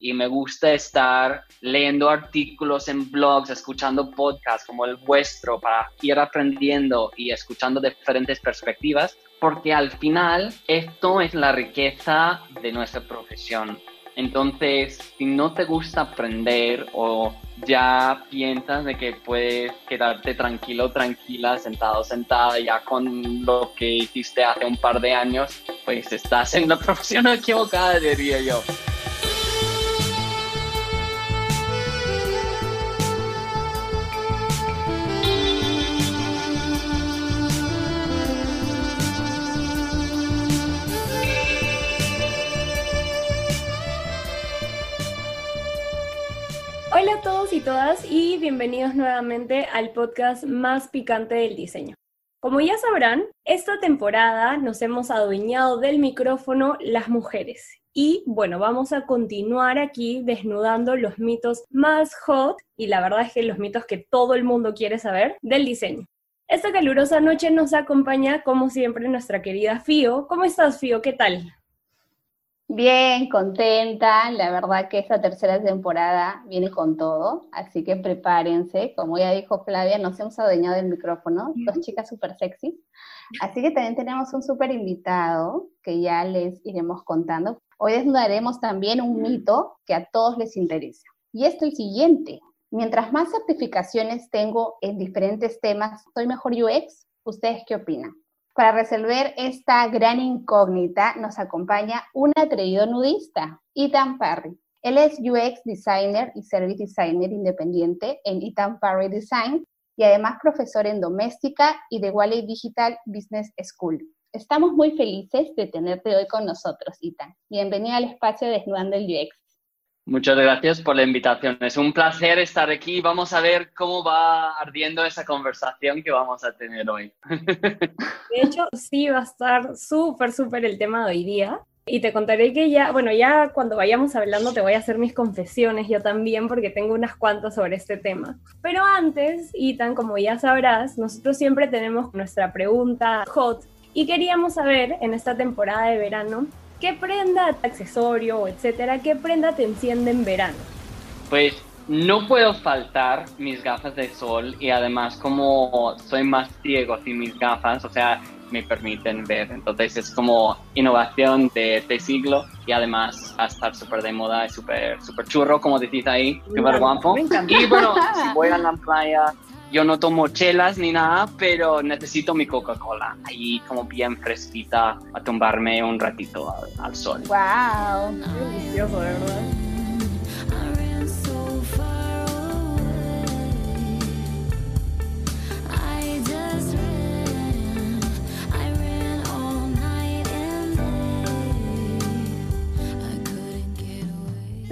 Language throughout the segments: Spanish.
y me gusta estar leyendo artículos en blogs, escuchando podcasts como el vuestro para ir aprendiendo y escuchando diferentes perspectivas, porque al final esto es la riqueza de nuestra profesión. Entonces, si no te gusta aprender o ya piensas de que puedes quedarte tranquilo, tranquila, sentado, sentada ya con lo que hiciste hace un par de años, pues estás en la profesión equivocada, diría yo. Y bienvenidos nuevamente al podcast más picante del diseño. Como ya sabrán, esta temporada nos hemos adueñado del micrófono las mujeres. Y bueno, vamos a continuar aquí desnudando los mitos más hot y la verdad es que los mitos que todo el mundo quiere saber del diseño. Esta calurosa noche nos acompaña, como siempre, nuestra querida Fío. ¿Cómo estás, Fío? ¿Qué tal? Bien, contenta. La verdad que esta tercera temporada viene con todo, así que prepárense. Como ya dijo Flavia, nos hemos adueñado del micrófono, dos chicas súper sexy. Así que también tenemos un súper invitado que ya les iremos contando. Hoy desnudaremos también un mito que a todos les interesa. Y es el siguiente. Mientras más certificaciones tengo en diferentes temas, ¿soy mejor UX? ¿Ustedes qué opinan? Para resolver esta gran incógnita nos acompaña un atrevido nudista, Ethan Parry. Él es UX Designer y Service Designer independiente en Ethan Parry Design y además profesor en Doméstica y de Wally Digital Business School. Estamos muy felices de tenerte hoy con nosotros, Ethan. Bienvenido al espacio Desnudando el UX. Muchas gracias por la invitación. Es un placer estar aquí. Vamos a ver cómo va ardiendo esa conversación que vamos a tener hoy. De hecho, sí va a estar súper, súper el tema de hoy día. Y te contaré que ya, bueno, ya cuando vayamos hablando te voy a hacer mis confesiones yo también porque tengo unas cuantas sobre este tema. Pero antes, Itan, como ya sabrás, nosotros siempre tenemos nuestra pregunta hot y queríamos saber en esta temporada de verano ¿Qué prenda, accesorio, etcétera, qué prenda te enciende en verano? Pues no puedo faltar mis gafas de sol y además como soy más ciego sin mis gafas, o sea, me permiten ver. Entonces es como innovación de este siglo y además a estar súper de moda y súper super churro, como decís ahí, súper guapo. Y bueno, si voy a la playa yo no tomo chelas ni nada, pero necesito mi Coca-Cola. Ahí como bien fresquita a tumbarme un ratito al, sol. ¡Wow! delicioso, de verdad.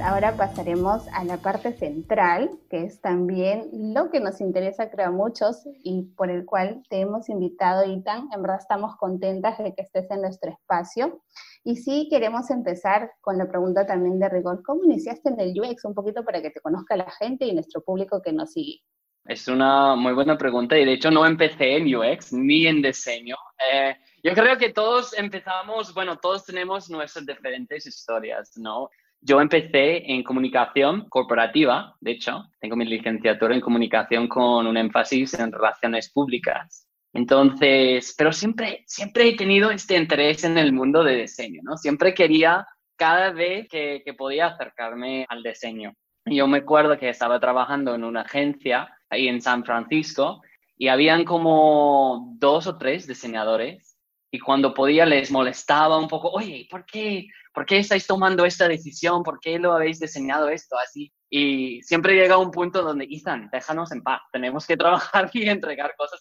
Ahora pasaremos a la parte central, que es también lo que nos interesa, creo, a muchos y por el cual te hemos invitado, Itan. En verdad estamos contentas de que estés en nuestro espacio. Y sí, queremos empezar con la pregunta también de rigor. ¿Cómo iniciaste en el UX? Un poquito para que te conozca la gente y nuestro público que nos sigue. Es una muy buena pregunta y de hecho no empecé en UX ni en diseño. Eh, yo creo que todos empezamos, bueno, todos tenemos nuestras diferentes historias, ¿no? Yo empecé en comunicación corporativa, de hecho, tengo mi licenciatura en comunicación con un énfasis en relaciones públicas. Entonces, pero siempre, siempre he tenido este interés en el mundo de diseño, ¿no? Siempre quería cada vez que, que podía acercarme al diseño. Yo me acuerdo que estaba trabajando en una agencia ahí en San Francisco y habían como dos o tres diseñadores y cuando podía les molestaba un poco, oye, ¿por qué ¿por qué estáis tomando esta decisión? ¿Por qué lo habéis diseñado esto así? Y siempre llega un punto donde, Ethan, déjanos en paz, tenemos que trabajar y entregar cosas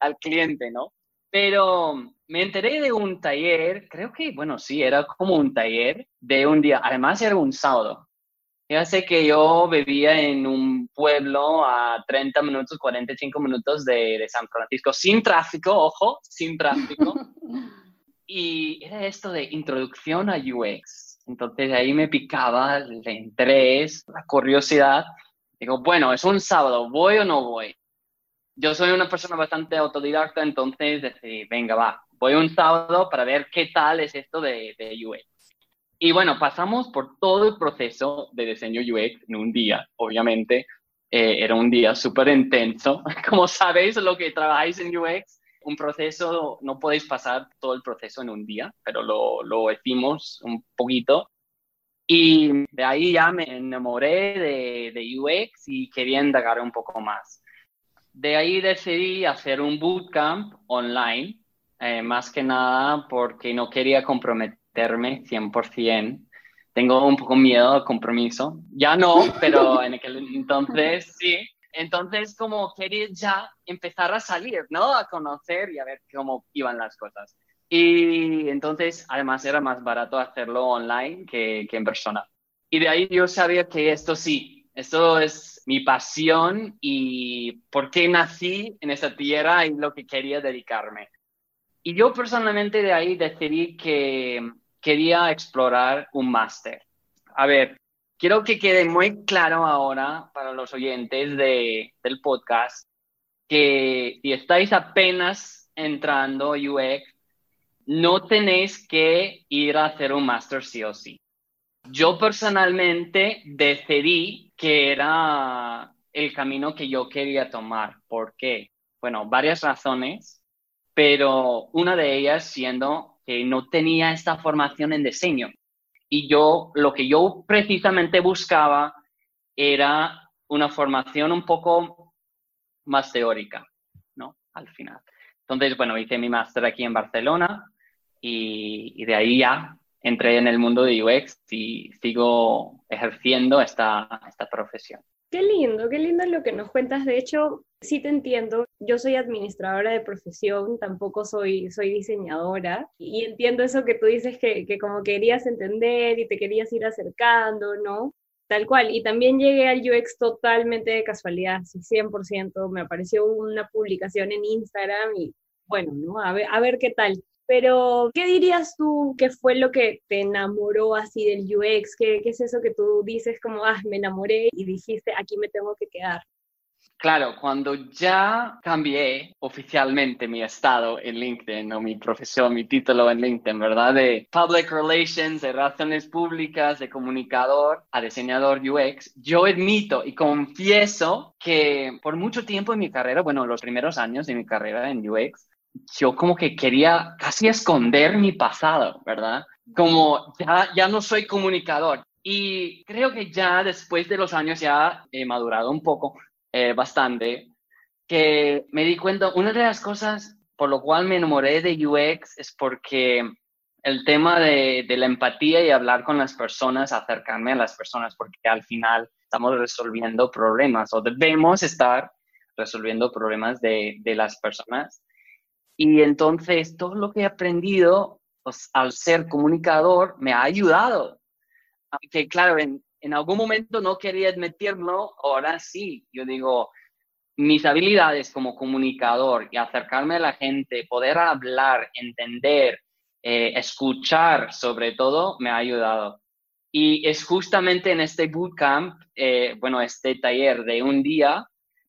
al, cliente, ¿no? Pero me enteré de un taller, creo que, bueno, sí, era como un taller de un día, además era un sábado. Ya sé que yo vivía en un pueblo a 30 minutos, 45 minutos de, de San Francisco, sin tráfico, ojo, sin tráfico. Y era esto de introducción a UX. Entonces ahí me picaba el interés, la curiosidad. Digo, bueno, es un sábado, ¿voy o no voy? Yo soy una persona bastante autodidacta, entonces decidí, venga, va, voy un sábado para ver qué tal es esto de, de UX. Y bueno, pasamos por todo el proceso de diseño UX en un día, obviamente. Eh, era un día súper intenso. Como sabéis, lo que trabajáis en UX, un proceso, no podéis pasar todo el proceso en un día, pero lo, lo hicimos un poquito. Y de ahí ya me enamoré de, de UX y quería indagar un poco más. De ahí decidí hacer un bootcamp online, eh, más que nada porque no quería comprometerme 100%. Tengo un poco miedo al compromiso. Ya no, pero en aquel entonces sí. Entonces, como quería ya empezar a salir, ¿no? A conocer y a ver cómo iban las cosas. Y entonces, además, era más barato hacerlo online que, en persona. Y de ahí yo sabía que esto sí, esto es mi pasión y por qué nací en esa tierra y lo que quería dedicarme. Y yo personalmente de ahí decidí que quería explorar un máster. A ver, quiero que quede muy claro ahora para los oyentes de, del podcast que si estáis apenas entrando UX, no tenéis que ir a hacer un máster sí o sí. Yo personalmente decidí que era el camino que yo quería tomar. ¿Por qué? Bueno, varias razones, pero una de ellas siendo que no tenía esta formación en diseño. Y yo, lo que yo precisamente buscaba era una formación un poco más teórica, ¿no? Al final. Entonces, bueno, hice mi máster aquí en Barcelona, y, de ahí ya entré en el mundo de UX y sigo ejerciendo esta, esta profesión. Qué lindo, qué lindo lo que nos cuentas. De hecho, sí te entiendo. Yo soy administradora de profesión, tampoco soy, soy diseñadora. Y entiendo eso que tú dices que, que como querías entender y te querías ir acercando, ¿no? Tal cual. Y también llegué al UX totalmente de casualidad, 100%. Me apareció una publicación en Instagram y bueno, ¿no? A ver, a ver qué tal. Pero, ¿qué dirías tú que fue lo que te enamoró así del UX? ¿Qué, ¿Qué, es eso que tú dices como, ah, me enamoré y dijiste, aquí me tengo que quedar? Claro, cuando ya cambié oficialmente mi estado en LinkedIn o mi profesión, mi título en LinkedIn, ¿verdad? De Public Relations, de Relaciones Públicas, de comunicador a diseñador UX, yo admito y confieso que por mucho tiempo en mi carrera, bueno, los primeros años de mi carrera en UX, yo como que quería casi esconder mi pasado, ¿verdad? Como ya, ya no soy comunicador. Y creo que ya después de los años ya he madurado un poco, eh, bastante, que me di cuenta, una de las cosas por lo cual me enamoré de UX es porque el tema de, de, la empatía y hablar con las personas, acercarme a las personas, porque al final estamos resolviendo problemas o debemos estar resolviendo problemas de, de las personas y entonces todo lo que he aprendido pues, al ser comunicador me ha ayudado. Aunque claro, en, en algún momento no quería admitirlo, ahora sí, yo digo, mis habilidades como comunicador y acercarme a la gente, poder hablar, entender, eh, escuchar sobre todo, me ha ayudado. Y es justamente en este bootcamp, eh, bueno, este taller de un día,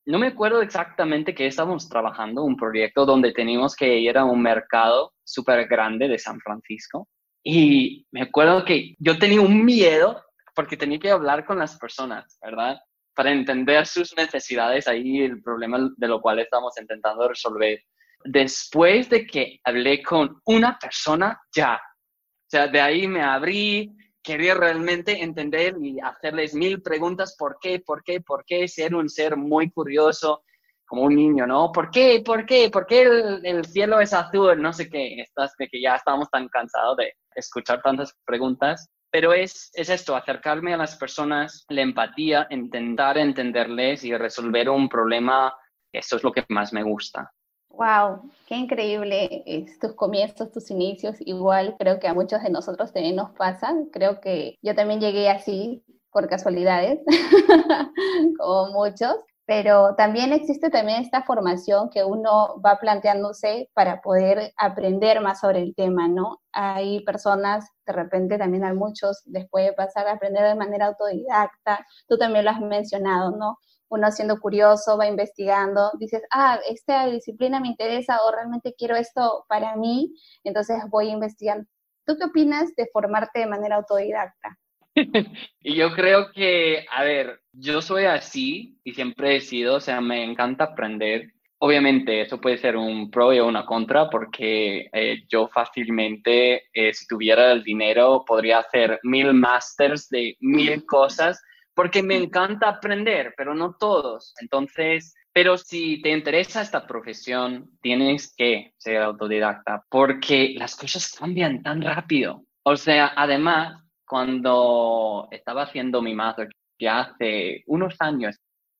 no me acuerdo exactamente que estábamos trabajando, un proyecto donde teníamos que ir a un mercado súper grande de San Francisco. Y me acuerdo que yo tenía un miedo porque tenía que hablar con las personas, ¿verdad? Para entender sus necesidades, ahí el problema de lo cual estamos intentando resolver. Después de que hablé con una persona, ya. O sea, de ahí me abrí, quería realmente entender y hacerles mil preguntas, ¿por qué? ¿Por qué? ¿Por qué? Ser un ser muy curioso, como un niño, ¿no? ¿Por qué? ¿Por qué? ¿Por qué el, cielo es azul? No sé qué, estás de que ya estamos tan cansados de escuchar tantas preguntas. Pero es, es esto, acercarme a las personas, la empatía, intentar entenderles y resolver un problema. Eso es lo que más me gusta. Wow, qué increíble tus comienzos, tus inicios. Igual creo que a muchos de nosotros también nos pasan. Creo que yo también llegué así por casualidades, como muchos, pero también existe también esta formación que uno va planteándose para poder aprender más sobre el tema, ¿no? Hay personas, de repente también a muchos les puede pasar a aprender de manera autodidacta, tú también lo has mencionado, ¿no? Uno siendo curioso, va investigando, dices, ah, esta disciplina me interesa o realmente quiero esto para mí, entonces voy investigando. ¿Tú qué opinas de formarte de manera autodidacta? y yo creo que, a ver, yo soy así y siempre he sido, o sea, me encanta aprender. Obviamente, eso puede ser un pro y una contra, porque eh, yo fácilmente, eh, si tuviera el dinero, podría hacer mil masters de mil cosas, porque me encanta aprender, pero no todos. Entonces, pero si te interesa esta profesión, tienes que ser autodidacta, porque las cosas cambian tan rápido. O sea, además, cuando estaba haciendo mi máster, ya hace unos años,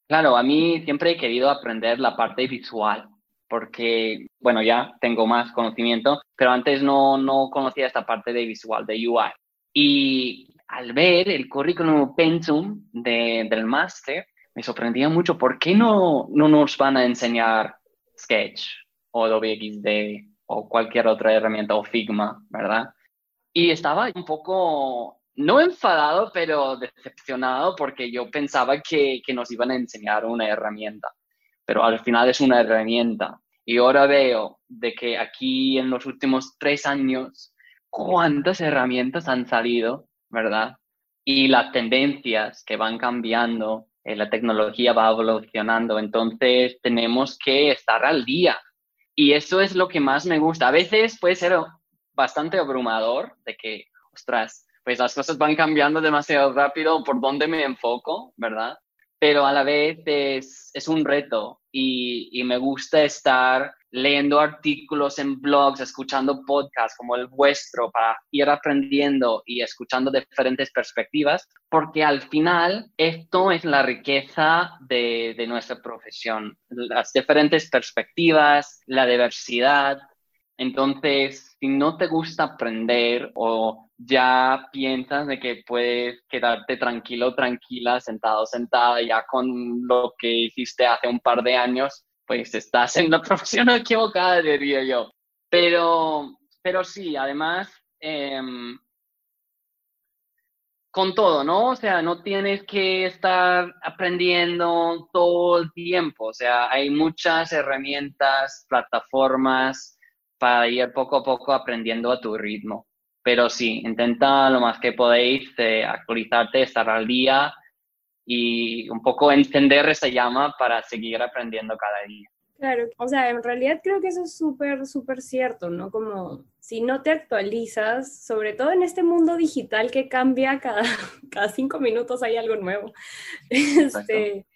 claro, a mí siempre he querido aprender la parte visual, porque, bueno, ya tengo más conocimiento, pero antes no, no conocía esta parte de visual, de UI. Y al ver el currículum pensum de, del máster, me sorprendía mucho por qué no, no nos van a enseñar Sketch o Adobe XD o cualquier otra herramienta o Figma, ¿verdad? Y estaba un poco no enfadado, pero decepcionado porque yo pensaba que, que, nos iban a enseñar una herramienta, pero al final es una herramienta. Y ahora veo de que aquí en los últimos tres años, cuántas herramientas han salido, ¿verdad? Y las tendencias que van cambiando, eh, la tecnología va evolucionando, entonces tenemos que estar al día. Y eso es lo que más me gusta. A veces puede ser bastante abrumador de que, ostras, pues las cosas van cambiando demasiado rápido por dónde me enfoco, ¿verdad? Pero a la vez es, es un reto y, y, me gusta estar leyendo artículos en blogs, escuchando podcasts como el vuestro para ir aprendiendo y escuchando diferentes perspectivas, porque al final esto es la riqueza de, de nuestra profesión, las diferentes perspectivas, la diversidad. Entonces, si no te gusta aprender o ya piensas de que puedes quedarte tranquilo, tranquila, sentado, sentada, ya con lo que hiciste hace un par de años, pues estás en la profesión equivocada, diría yo. Pero, pero sí, además, em, con todo, ¿no? O sea, no tienes que estar aprendiendo todo el tiempo. O sea, hay muchas herramientas, plataformas para ir poco a poco aprendiendo a tu ritmo. Pero sí, intenta lo más que podéis eh, actualizarte, estar al día y un poco encender esa llama para seguir aprendiendo cada día. Claro, o sea, en realidad creo que eso es súper, súper cierto, ¿no? Como si no te actualizas, sobre todo en este mundo digital que cambia cada, cada cinco minutos hay algo nuevo. Este,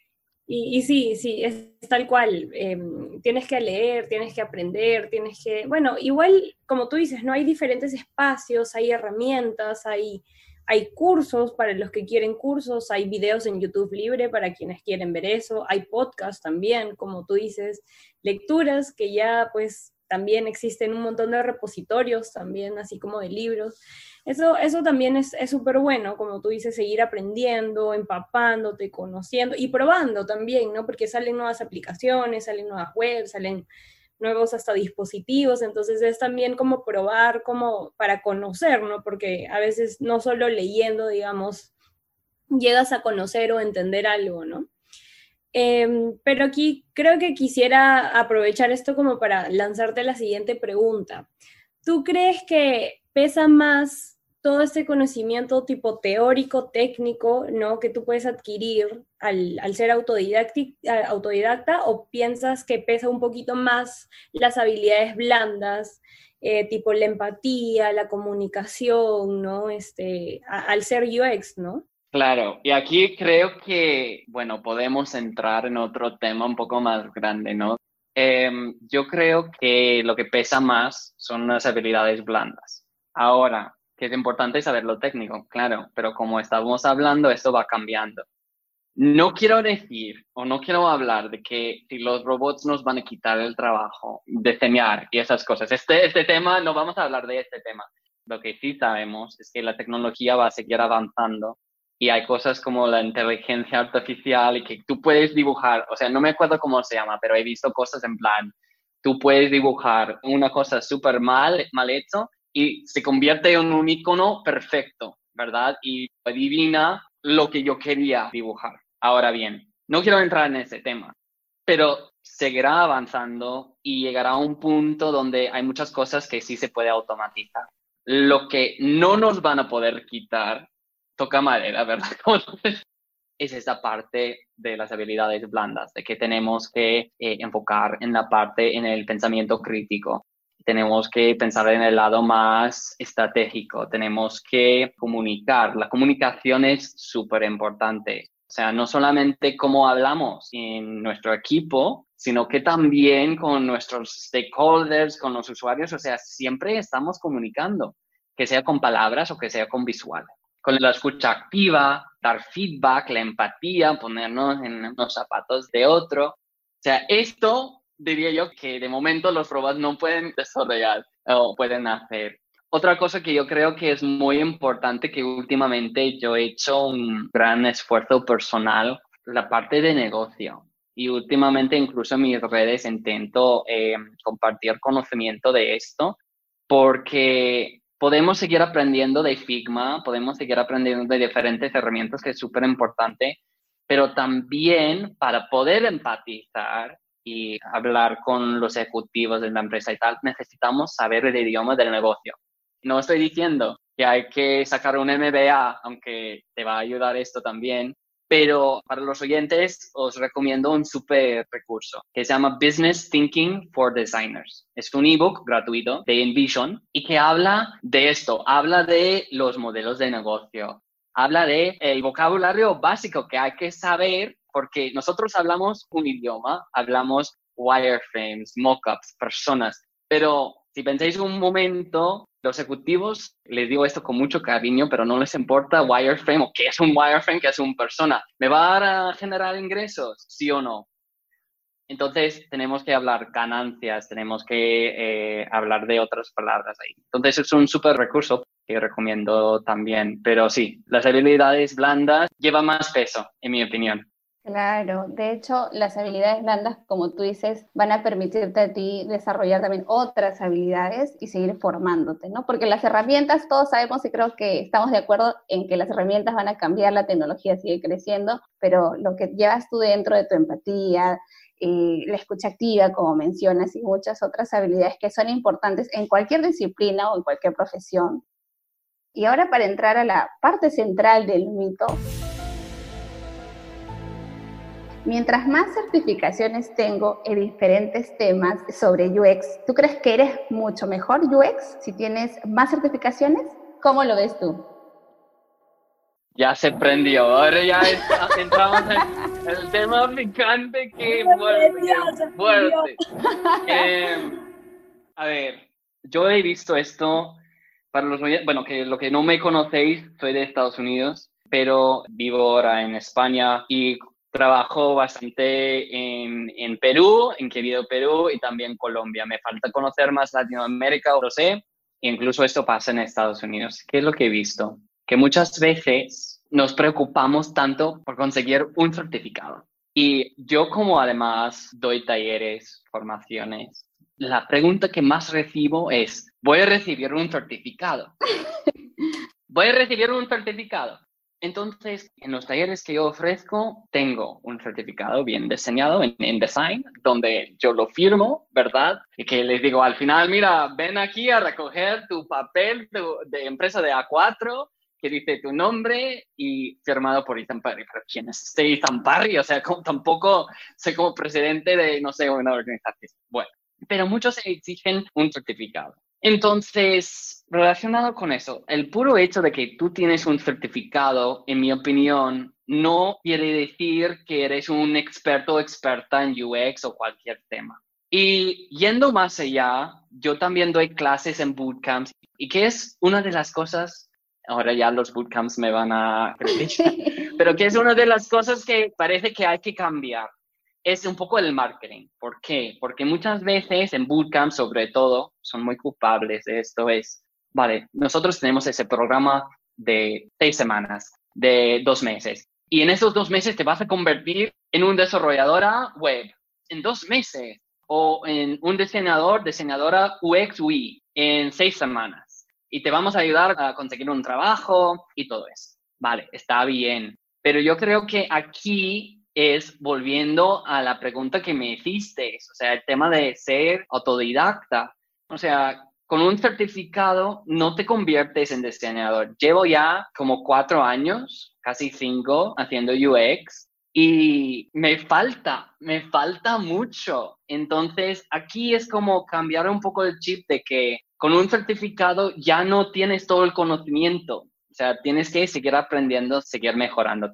y, sí, sí, es tal cual. Em, tienes que leer, tienes que aprender, tienes que, bueno, igual como tú dices, no hay diferentes espacios, hay herramientas, hay, hay cursos para los que quieren cursos, hay videos en YouTube libre para quienes quieren ver eso, hay podcasts también, como tú dices, lecturas que ya pues también existen un montón de repositorios también, así como de libros. Eso, eso también es súper bueno, como tú dices, seguir aprendiendo, empapándote, conociendo y probando también, ¿no? Porque salen nuevas aplicaciones, salen nuevas webs, salen nuevos hasta dispositivos, entonces es también como probar, como para conocer, ¿no? Porque a veces no solo leyendo, digamos, llegas a conocer o entender algo, ¿no? Em, pero aquí creo que quisiera aprovechar esto como para lanzarte la siguiente pregunta. ¿Tú crees que pesa más todo este conocimiento tipo teórico, técnico, ¿no? Que tú puedes adquirir al, ser autodidacta o piensas que pesa un poquito más las habilidades blandas, eh, tipo la empatía, la comunicación, ¿no? Este, al ser UX, ¿no? Claro, y aquí creo que, bueno, podemos entrar en otro tema un poco más grande, ¿no? Em, yo creo que lo que pesa más son las habilidades blandas. Ahora, que es importante saber lo técnico, claro, pero como estábamos hablando, esto va cambiando. No quiero decir o no quiero hablar de que si los robots nos van a quitar el trabajo, diseñar y esas cosas. Este, este tema, no vamos a hablar de este tema. Lo que sí sabemos es que la tecnología va a seguir avanzando y hay cosas como la inteligencia artificial y que tú puedes dibujar, o sea, no me acuerdo cómo se llama, pero he visto cosas en plan, tú puedes dibujar una cosa súper mal, mal hecho y se convierte en un icono perfecto, ¿verdad? Y adivina lo que yo quería dibujar. Ahora bien, no quiero entrar en ese tema, pero seguirá avanzando y llegará a un punto donde hay muchas cosas que sí se puede automatizar. lo que no nos van a poder quitar, toca madera, ¿verdad? es esa parte de las habilidades blandas, de que tenemos que eh, enfocar en la parte, en el pensamiento crítico. Tenemos que pensar en el lado más estratégico, tenemos que comunicar. La comunicación es súper importante. O sea, no solamente cómo hablamos en nuestro equipo, sino que también con nuestros stakeholders, con los usuarios. O sea, siempre estamos comunicando, que sea con palabras o que sea con visual con la escucha activa, dar feedback, la empatía, ponernos en los zapatos de otro. O sea, esto diría yo que de momento los robots no pueden desarrollar o pueden hacer. Otra cosa que yo creo que es muy importante, que últimamente yo he hecho un gran esfuerzo personal, la parte de negocio. Y últimamente incluso en mis redes intento eh, compartir conocimiento de esto, porque podemos seguir aprendiendo de Figma, podemos seguir aprendiendo de diferentes herramientas, que es súper importante, pero también para poder empatizar y hablar con los ejecutivos de la empresa y tal, necesitamos saber el idioma del negocio. No estoy diciendo que hay que sacar un MBA, aunque te va a ayudar esto también, pero para los oyentes os recomiendo un super recurso que se llama Business Thinking for Designers. Es un ebook gratuito de Envision y que habla de esto, habla de los modelos de negocio, habla de el vocabulario básico que hay que saber porque nosotros hablamos un idioma, hablamos wireframes, mockups, personas, pero si pensáis un momento, los ejecutivos, les digo esto con mucho cariño, pero no les importa wireframe o qué es un wireframe, qué es una persona. ¿Me va a generar ingresos? ¿Sí o no? Entonces tenemos que hablar ganancias, tenemos que eh, hablar de otras palabras ahí. Entonces es un súper recurso que recomiendo también. Pero sí, las habilidades blandas llevan más peso, en mi opinión. Claro, de hecho, las habilidades blandas, como tú dices, van a permitirte a ti desarrollar también otras habilidades y seguir formándote, ¿no? Porque las herramientas, todos sabemos y creo que estamos de acuerdo en que las herramientas van a cambiar, la tecnología sigue creciendo, pero lo que llevas tú dentro de tu empatía, y la escucha activa, como mencionas, y muchas otras habilidades que son importantes en cualquier disciplina o en cualquier profesión. Y ahora para entrar a la parte central del mito, Mientras más certificaciones tengo en diferentes temas sobre UX, ¿tú crees que eres mucho mejor UX si tienes más certificaciones? ¿Cómo lo ves tú? Ya se prendió, ahora ya entramos en el tema picante que fuerte. fuerte. Eh, a ver, yo he visto esto para los bueno, que lo que no me conocéis, soy de Estados Unidos, pero vivo ahora en España y Trabajo bastante en, en, Perú, en Querido Perú y también Colombia. Me falta conocer más Latinoamérica, lo sé. Incluso esto pasa en Estados Unidos. ¿Qué es lo que he visto? Que muchas veces nos preocupamos tanto por conseguir un certificado. Y yo como además doy talleres, formaciones, la pregunta que más recibo es, ¿voy a recibir un certificado? ¿Voy a recibir un certificado? Entonces, en los talleres que yo ofrezco, tengo un certificado bien diseñado en, design, donde yo lo firmo, ¿verdad? Y que les digo al final, mira, ven aquí a recoger tu papel de, empresa de A4 que dice tu nombre y firmado por Ethan Parry. Pero ¿quién es este Ethan Parry? O sea, tampoco sé como presidente de, no sé, una organización. Bueno, pero muchos exigen un certificado. Entonces, relacionado con eso, el puro hecho de que tú tienes un certificado, en mi opinión, no quiere decir que eres un experto o experta en UX o cualquier tema. Y yendo más allá, yo también doy clases en bootcamps y que es una de las cosas, ahora ya los bootcamps me van a pero que es una de las cosas que parece que hay que cambiar es un poco el marketing. ¿Por qué? Porque muchas veces en bootcamp, sobre todo, son muy culpables de esto. Es, vale, nosotros tenemos ese programa de seis semanas, de dos meses. Y en esos dos meses te vas a convertir en un desarrolladora web. En dos meses. O en un diseñador, diseñadora UX UI en seis semanas. Y te vamos a ayudar a conseguir un trabajo y todo eso. Vale, está bien. Pero yo creo que aquí es volviendo a la pregunta que me hiciste, o sea, el tema de ser autodidacta. O sea, con un certificado no te conviertes en diseñador. Llevo ya como cuatro años, casi cinco, haciendo UX y me falta, me falta mucho. Entonces, aquí es como cambiar un poco el chip de que con un certificado ya no tienes todo el conocimiento. O sea, tienes que seguir aprendiendo, seguir mejorando.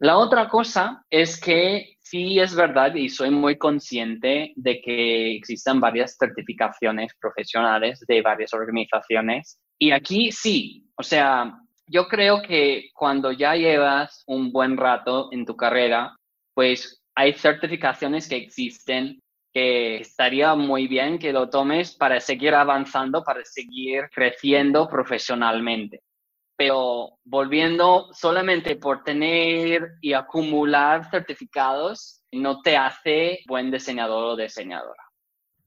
La otra cosa es que sí es verdad y soy muy consciente de que existen varias certificaciones profesionales de varias organizaciones. Y aquí sí, o sea, yo creo que cuando ya llevas un buen rato en tu carrera, pues hay certificaciones que existen que estaría muy bien que lo tomes para seguir avanzando, para seguir creciendo profesionalmente pero volviendo solamente por tener y acumular certificados no te hace buen diseñador o diseñadora.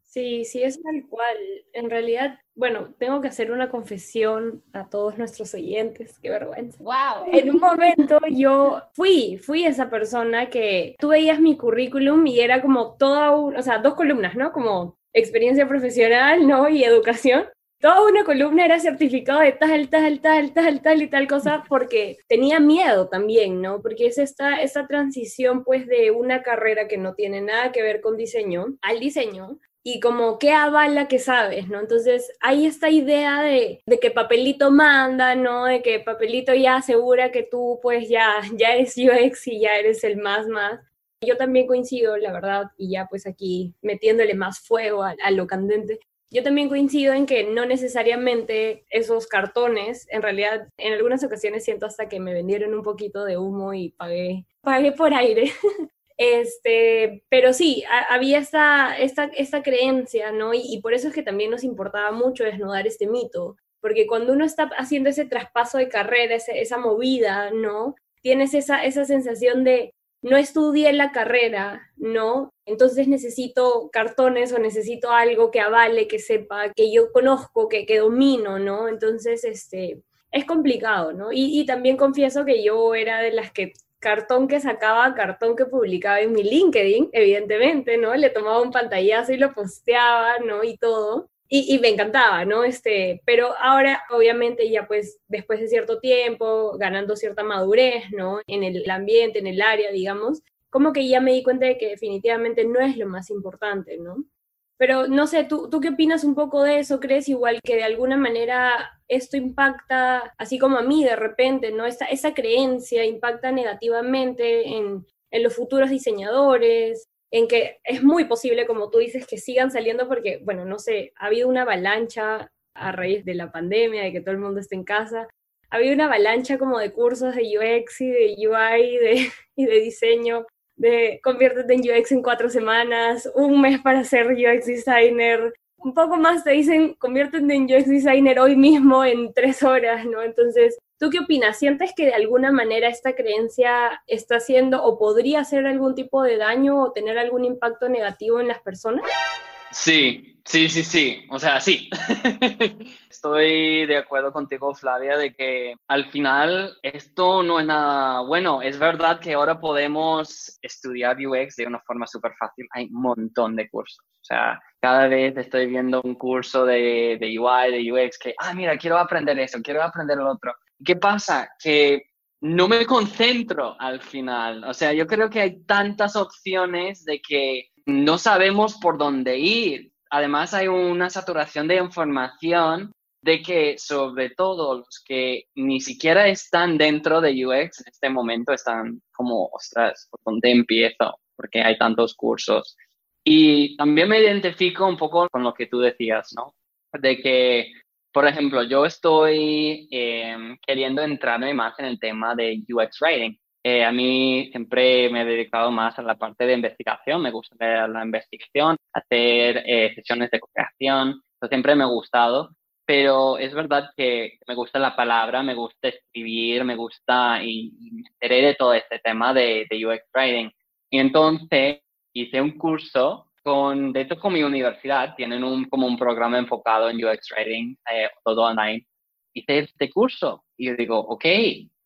Sí, sí, es tal cual. En realidad, bueno, tengo que hacer una confesión a todos nuestros oyentes, qué vergüenza. Wow. En un momento yo fui, fui esa persona que tú veías mi currículum y era como toda, un, o sea, dos columnas, ¿no? Como experiencia profesional, ¿no? Y educación toda una columna era certificado de tal, tal, tal, tal, tal y tal cosa, porque tenía miedo también, ¿no? Porque es esta, esta transición, pues, de una carrera que no tiene nada que ver con diseño al diseño, y como qué avala que sabes, ¿no? Entonces hay esta idea de, de, que papelito manda, ¿no? De que papelito ya asegura que tú pues ya, ya eres UX y ya eres el más más. Yo también coincido, la verdad, y ya pues aquí metiéndole más fuego a, a lo candente, yo también coincido en que no necesariamente esos cartones, en realidad en algunas ocasiones siento hasta que me vendieron un poquito de humo y pagué, pagué por aire. Este, pero sí, había esta, esta, esta creencia, ¿no? Y, por eso es que también nos importaba mucho desnudar este mito, porque cuando uno está haciendo ese traspaso de carrera, esa movida, ¿no? Tienes esa, esa sensación de, no estudié la carrera, ¿no? Entonces necesito cartones o necesito algo que avale, que sepa, que yo conozco, que, que domino, ¿no? Entonces, este, es complicado, ¿no? Y, y también confieso que yo era de las que cartón que sacaba, cartón que publicaba en mi LinkedIn, evidentemente, ¿no? Le tomaba un pantallazo y lo posteaba, ¿no? Y todo y, me encantaba, ¿no? Este, pero ahora, obviamente, ya pues después de cierto tiempo, ganando cierta madurez, ¿no? En el ambiente, en el área, digamos, como que ya me di cuenta de que definitivamente no es lo más importante, ¿no? Pero no sé, ¿tú, ¿tú qué opinas un poco de eso? ¿Crees igual que de alguna manera esto impacta, así como a mí de repente, ¿no? Esa, esa creencia impacta negativamente en, en los futuros diseñadores, en que es muy posible, como tú dices, que sigan saliendo porque, bueno, no sé, ha habido una avalancha a raíz de la pandemia, de que todo el mundo esté en casa, ha habido una avalancha como de cursos de UX y de UI de, y de diseño, de conviértete en UX en cuatro semanas, un mes para ser UX designer, un poco más te dicen conviértete en UX designer hoy mismo en tres horas, ¿no? Entonces, ¿Tú qué opinas? ¿Sientes que de alguna manera esta creencia está haciendo o podría hacer algún tipo de daño o tener algún impacto negativo en las personas? Sí, sí, sí, sí. O sea, sí. Estoy de acuerdo contigo, Flavia, de que al final esto no es nada bueno. Es verdad que ahora podemos estudiar UX de una forma súper fácil. Hay un montón de cursos. O sea, cada vez estoy viendo un curso de, de UI, de UX, que, ah, mira, quiero aprender eso, quiero aprender lo otro. ¿Qué pasa? Que no me concentro al final. O sea, yo creo que hay tantas opciones de que no sabemos por dónde ir. Además, hay una saturación de información de que sobre todo los que ni siquiera están dentro de UX en este momento están como, ostras, ¿por dónde empiezo? Porque hay tantos cursos. Y también me identifico un poco con lo que tú decías, ¿no? De que por ejemplo, yo estoy em, queriendo entrarme más en el tema de UX Writing. Eh, a mí siempre me he dedicado más a la parte de investigación, me gusta la investigación, hacer eh, sesiones de creación, eso siempre me ha gustado, pero es verdad que me gusta la palabra, me gusta escribir, me gusta y, me enteré de todo este tema de, de UX Writing. Y entonces hice un curso con, de hecho, con mi universidad tienen un, como un programa enfocado en UX Writing, eh, todo online. Hice este curso y yo digo, ok,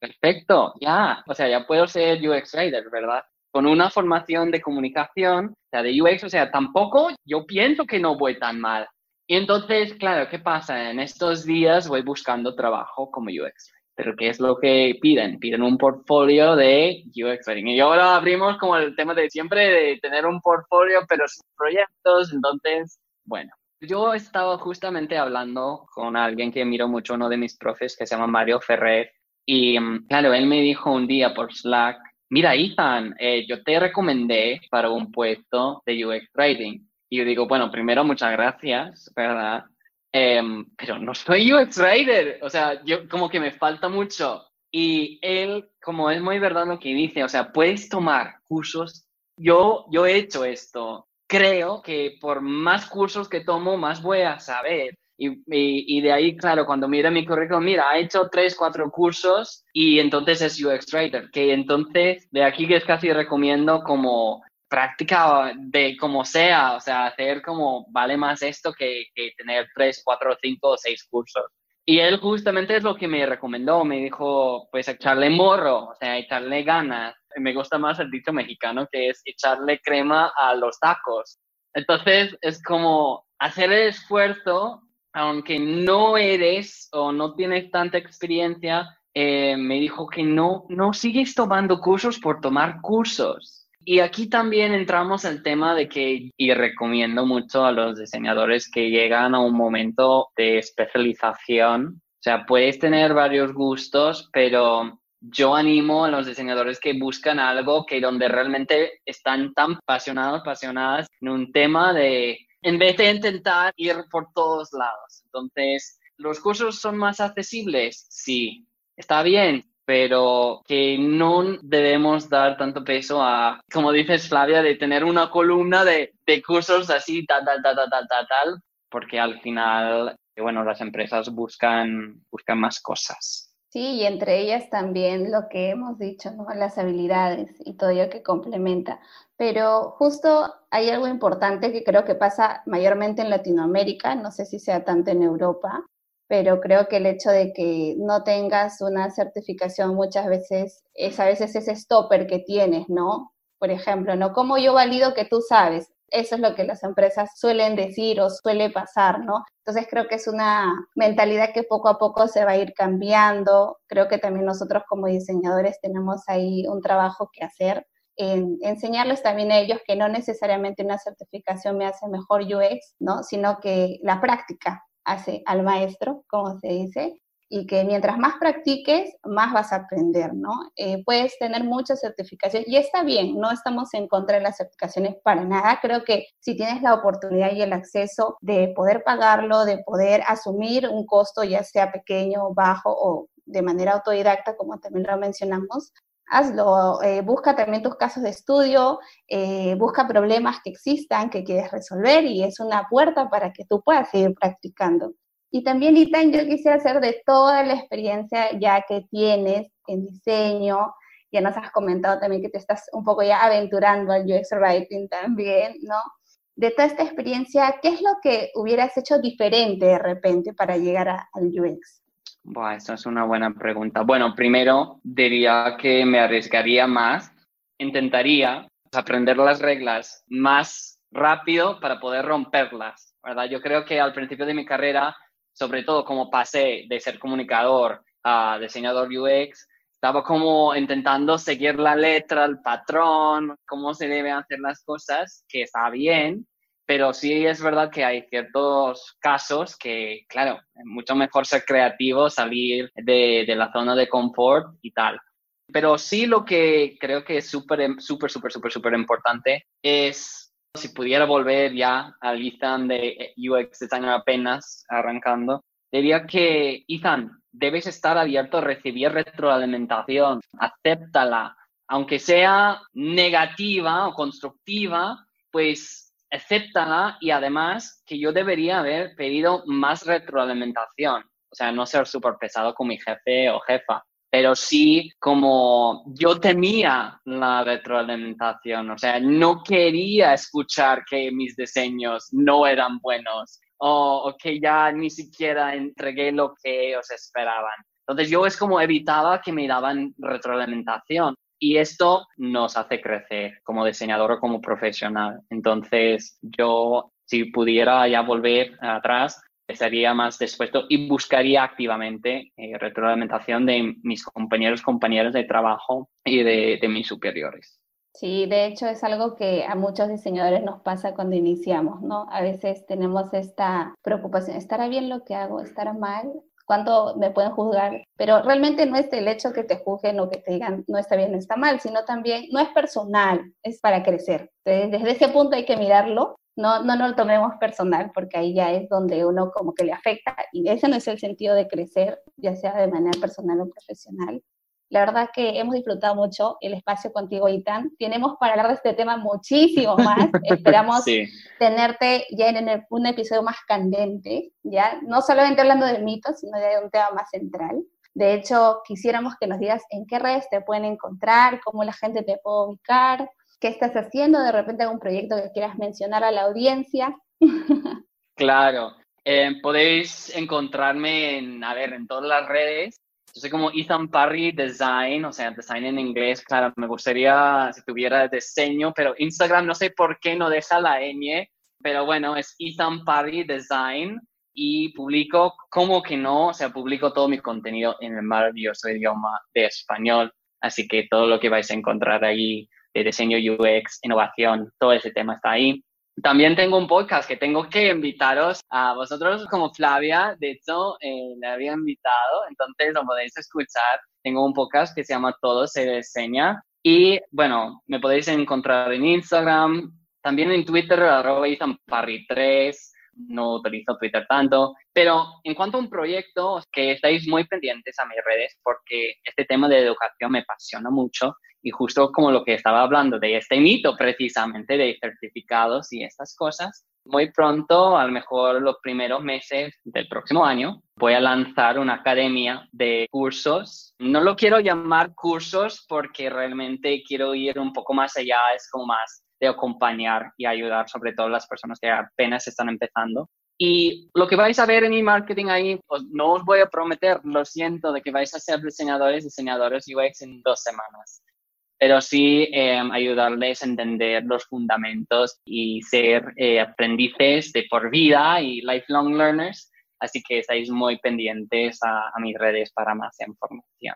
perfecto, ya, o sea, ya puedo ser UX Writer, ¿verdad? Con una formación de comunicación, o sea, de UX, o sea, tampoco yo pienso que no voy tan mal. Y entonces, claro, ¿qué pasa? En estos días voy buscando trabajo como UX. Pero ¿qué es lo que piden? Piden un portfolio de UX Writing. Y ahora abrimos como el tema de siempre de tener un portfolio, pero sin proyectos. Entonces, bueno, yo estaba justamente hablando con alguien que miro mucho, uno de mis profes, que se llama Mario Ferrer. Y mm, claro, él me dijo un día por Slack, mira, Ethan, eh, yo te recomendé para un puesto de UX Writing. Y yo digo, bueno, primero muchas gracias, ¿verdad? Em, pero no soy UX Writer, o sea, yo como que me falta mucho. Y él, como es muy verdad lo que dice, o sea, puedes tomar cursos. Yo, yo he hecho esto. Creo que por más cursos que tomo, más voy a saber. Y, y, y, de ahí, claro, cuando mira mi currículum, mira, ha hecho tres, cuatro cursos y entonces es UX Writer, que entonces de aquí que es casi recomiendo como práctica de como sea, o sea, hacer como vale más esto que, que tener tres, cuatro, cinco o seis cursos. Y él justamente es lo que me recomendó, me dijo, pues echarle morro, o sea, echarle ganas. Me gusta más el dicho mexicano que es echarle crema a los tacos. Entonces, es como hacer el esfuerzo, aunque no eres o no tienes tanta experiencia, eh, me dijo que no, no sigues tomando cursos por tomar cursos y aquí también entramos al tema de que, y recomiendo mucho a los diseñadores que llegan a un momento de especialización. O sea, puedes tener varios gustos, pero yo animo a los diseñadores que buscan algo que donde realmente están tan apasionados, apasionadas en un tema de, en vez de intentar ir por todos lados. Entonces, ¿los cursos son más accesibles? Sí. ¿Está bien? pero que no debemos dar tanto peso a, como dices Flavia, de tener una columna de, de cursos así, tal, tal, tal, tal, tal, tal, porque al final, bueno, las empresas buscan, buscan más cosas. Sí, y entre ellas también lo que hemos dicho, ¿no? Las habilidades y todo ello que complementa. Pero justo hay algo importante que creo que pasa mayormente en Latinoamérica, no sé si sea tanto en Europa, pero creo que el hecho de que no tengas una certificación muchas veces es a veces ese stopper que tienes, ¿no? Por ejemplo, ¿no? ¿Cómo yo valido que tú sabes? Eso es lo que las empresas suelen decir o suele pasar, ¿no? Entonces creo que es una mentalidad que poco a poco se va a ir cambiando. Creo que también nosotros como diseñadores tenemos ahí un trabajo que hacer en enseñarles también a ellos que no necesariamente una certificación me hace mejor UX, ¿no? Sino que la práctica, hace al maestro, como se dice, y que mientras más practiques, más vas a aprender, ¿no? Eh, puedes tener muchas certificaciones y está bien, no estamos en contra de las certificaciones para nada. Creo que si tienes la oportunidad y el acceso de poder pagarlo, de poder asumir un costo, ya sea pequeño, bajo o de manera autodidacta, como también lo mencionamos, hazlo, eh, busca también tus casos de estudio, eh, busca problemas que existan, que quieres resolver y es una puerta para que tú puedas seguir practicando. Y también, Itan, yo quisiera hacer de toda la experiencia ya que tienes en diseño, ya nos has comentado también que te estás un poco ya aventurando al UX Writing también, ¿no? De toda esta experiencia, ¿qué es lo que hubieras hecho diferente de repente para llegar al UX? Buah, esa es una buena pregunta. Bueno, primero diría que me arriesgaría más, intentaría aprender las reglas más rápido para poder romperlas, ¿verdad? Yo creo que al principio de mi carrera, sobre todo como pasé de ser comunicador a diseñador UX, estaba como intentando seguir la letra, el patrón, cómo se deben hacer las cosas, que está bien, pero sí es verdad que hay ciertos casos que, claro, es mucho mejor ser creativo, salir de, de la zona de confort y tal. Pero sí lo que creo que es súper, súper, súper, súper, súper importante es si pudiera volver ya al Ethan de UX Designer apenas arrancando, diría que, Ethan, debes estar abierto a recibir retroalimentación, acéptala, aunque sea negativa o constructiva, pues acéptala y además que yo debería haber pedido más retroalimentación. O sea, no ser súper pesado con mi jefe o jefa, pero sí como yo temía la retroalimentación. O sea, no quería escuchar que mis diseños no eran buenos o, o que ya ni siquiera entregué lo que ellos esperaban. Entonces yo es como evitaba que me daban retroalimentación. Y esto nos hace crecer como diseñador o como profesional. Entonces, yo si pudiera ya volver atrás, estaría más dispuesto y buscaría activamente eh, retroalimentación de mis compañeros, compañeras de trabajo y de, de mis superiores. Sí, de hecho es algo que a muchos diseñadores nos pasa cuando iniciamos, ¿no? A veces tenemos esta preocupación, ¿estará bien lo que hago? ¿Estará mal? ¿Cuánto me pueden juzgar? Pero realmente no es el hecho que te juzguen o que te digan no está bien, no está mal, sino también no es personal, es para crecer. Entonces, desde ese punto hay que mirarlo no, no nos lo tomemos personal porque ahí ya es donde uno como que le afecta y ese no es el sentido de crecer, ya sea de manera personal o profesional. La verdad que hemos disfrutado mucho el espacio contigo, Itan. Tenemos para hablar de este tema muchísimo más. Esperamos tenerte ya en un episodio más candente, ya no solamente hablando de mitos, sino de un tema más central. De hecho, quisiéramos que nos digas en qué redes te pueden encontrar, cómo la gente te puede ubicar, qué estás haciendo, de repente algún proyecto que quieras mencionar a la audiencia. Claro, eh, podéis encontrarme en, a ver, en todas las redes. Yo soy como Ethan Parry Design, o sea, design en inglés, claro, me gustaría si tuviera diseño, pero Instagram no sé por qué no deja la ñ, pero bueno, es Ethan Parry Design y publico, como que no, o sea, publico todo mi contenido en el maravilloso idioma de español, así que todo lo que vais a encontrar ahí de diseño UX, innovación, todo ese tema está ahí. También tengo un podcast que tengo que invitaros a vosotros como Flavia, de hecho, eh, le había invitado, entonces lo podéis escuchar. Tengo un podcast que se llama Todo se diseña y bueno, me podéis encontrar en Instagram, también en Twitter, arroba 3 no utilizo Twitter tanto, pero en cuanto a un proyecto, que estáis muy pendientes a mis redes porque este tema de educación me apasiona mucho y justo como lo que estaba hablando de este mito precisamente de certificados y estas cosas, muy pronto, a lo mejor los primeros meses del próximo año, voy a lanzar una academia de cursos. No lo quiero llamar cursos porque realmente quiero ir un poco más allá, es como más de acompañar y ayudar sobre todo a las personas que apenas están empezando. Y lo que vais a ver en mi marketing ahí, pues no os voy a prometer, lo siento, de que vais a ser diseñadores, diseñadores UX en dos semanas pero sí em, ayudarles a entender los fundamentos y ser eh, aprendices de por vida y lifelong learners. Así que estáis muy pendientes a, a mis redes para más información.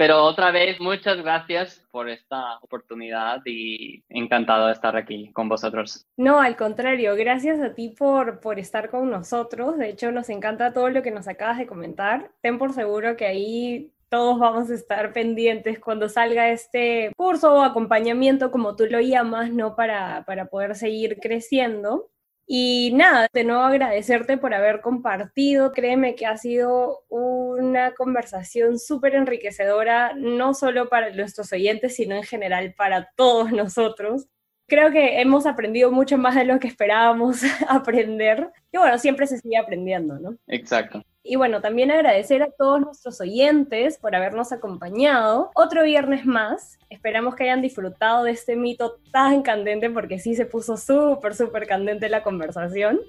Pero otra vez, muchas gracias por esta oportunidad y encantado de estar aquí con vosotros. No, al contrario, gracias a ti por, por estar con nosotros. De hecho, nos encanta todo lo que nos acabas de comentar. Ten por seguro que ahí todos vamos a estar pendientes cuando salga este curso o acompañamiento, como tú lo llamas, ¿no? Para, para poder seguir creciendo. Y nada, de nuevo agradecerte por haber compartido. Créeme que ha sido una conversación súper enriquecedora, no solo para nuestros oyentes, sino en general para todos nosotros. Creo que hemos aprendido mucho más de lo que esperábamos aprender. Y bueno, siempre se sigue aprendiendo, ¿no? Exacto. Y bueno, también agradecer a todos nuestros oyentes por habernos acompañado otro viernes más. Esperamos que hayan disfrutado de este mito tan candente porque sí se puso súper, súper candente la conversación.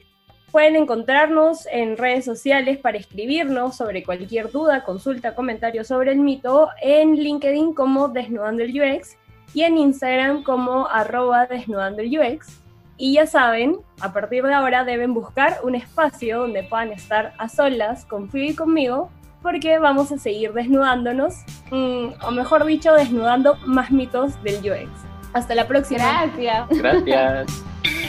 Pueden encontrarnos en redes sociales para escribirnos sobre cualquier duda, consulta, comentario sobre el mito en LinkedIn como Desnudando el UX y en Instagram como arroba Desnudando el UX. Y ya saben, a partir de ahora deben buscar un espacio donde puedan estar a solas con y conmigo, porque vamos a seguir desnudándonos, mm, o mejor dicho, desnudando más mitos del UX. Hasta la próxima. Gracias. Gracias.